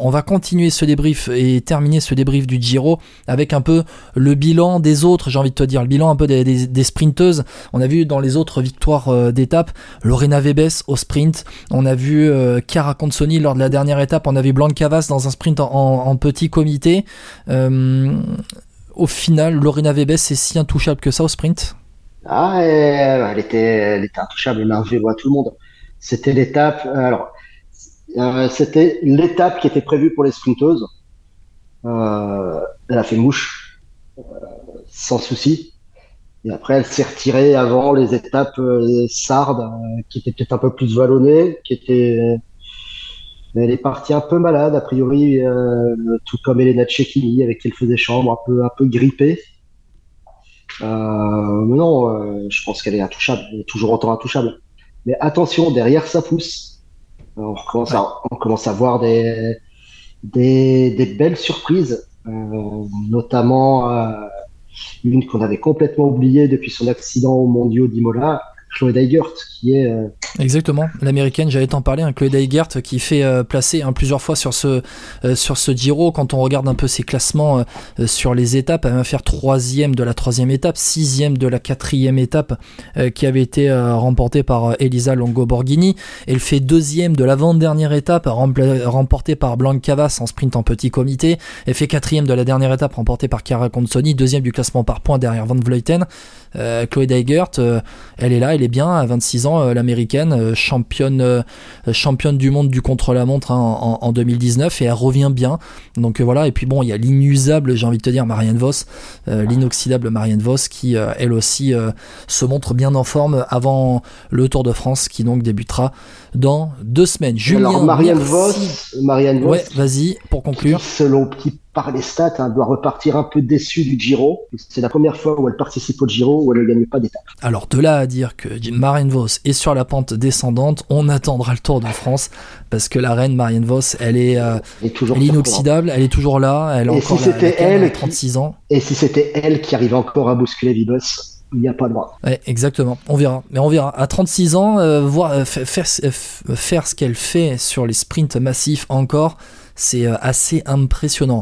on va continuer ce débrief et terminer ce débrief du Giro avec un peu le bilan des autres, j'ai envie de te dire, le bilan un peu des, sprinteuses. On a vu dans les autres victoires euh, d'étape, Lorena Vebes au sprint, on a vu euh, Chiara Consoni lors de la dernière étape, on a vu Blancavas dans un sprint en, petit comité. Euh, au final, Lorena Vebes est si intouchable que ça au sprint? Ah, elle, était, intouchable, elle vélo à tout le monde. C'était l'étape. Alors, euh, c'était l'étape qui était prévue pour les sprinteuses. Euh, elle a fait mouche, euh, sans souci. Et après, elle s'est retirée avant les étapes sardes, qui étaient peut-être un peu plus vallonnées, qui étaient. Elle est partie un peu malade, a priori, tout comme Elena Tchekini, avec qui elle faisait chambre, un peu, un peu grippée. mais non, je pense qu'elle est intouchable, toujours autant intouchable. Mais attention, derrière ça pousse. On commence, à, on commence à voir des, des, des belles surprises, euh, notamment euh, une qu'on avait complètement oubliée depuis son accident au mondiaux d'Imola, Chloé Dygert, est. Euh, Exactement, l'américaine, j'allais t'en parler, hein, Chloé Dygert qui fait euh, placer hein, plusieurs fois sur ce, euh, sur ce Giro. Quand on regarde un peu ses classements sur les étapes, elle va faire troisième de la troisième étape, sixième de la quatrième étape qui avait été remportée par Elisa Longo-Borghini. Elle fait deuxième de l'avant-dernière étape remportée par Blanc Cavas en sprint en petit comité. Elle fait quatrième de la dernière étape remportée par Chiara Consoni, deuxième du classement par points derrière Van Vleuten. Chloé Dygert, elle est là, elle est bien à 26 ans, euh, l'américaine, euh, championne, euh, championne du monde du contre-la-montre hein, en, 2019 et elle revient bien. Donc voilà, et puis bon, il y a l'inusable, j'ai envie de te dire, Marianne Vos, l'inoxydable Marianne Vos qui elle aussi se montre bien en forme avant le Tour de France qui donc débutera dans deux semaines. Julien, Alors Marianne Vos, Marianne Vos, ouais, vas-y pour conclure. selon petit par les stats, hein, doit repartir un peu déçu du Giro. C'est la première fois où elle participe au Giro où elle ne gagne pas d'étape. Alors de là à dire que Marianne Vos est sur la pente descendante, on attendra le Tour de France parce que la reine Marianne Vos, elle est, euh, inoxydable, elle est toujours là, elle a encore si la, elle 36 ans. Et si c'était elle qui arrive encore à bousculer Vibos, il n'y a pas de droit. Ouais, exactement. On verra. Mais on verra. À 36 ans, euh, voir, euh, faire, faire ce qu'elle fait sur les sprints massifs encore, c'est assez impressionnant.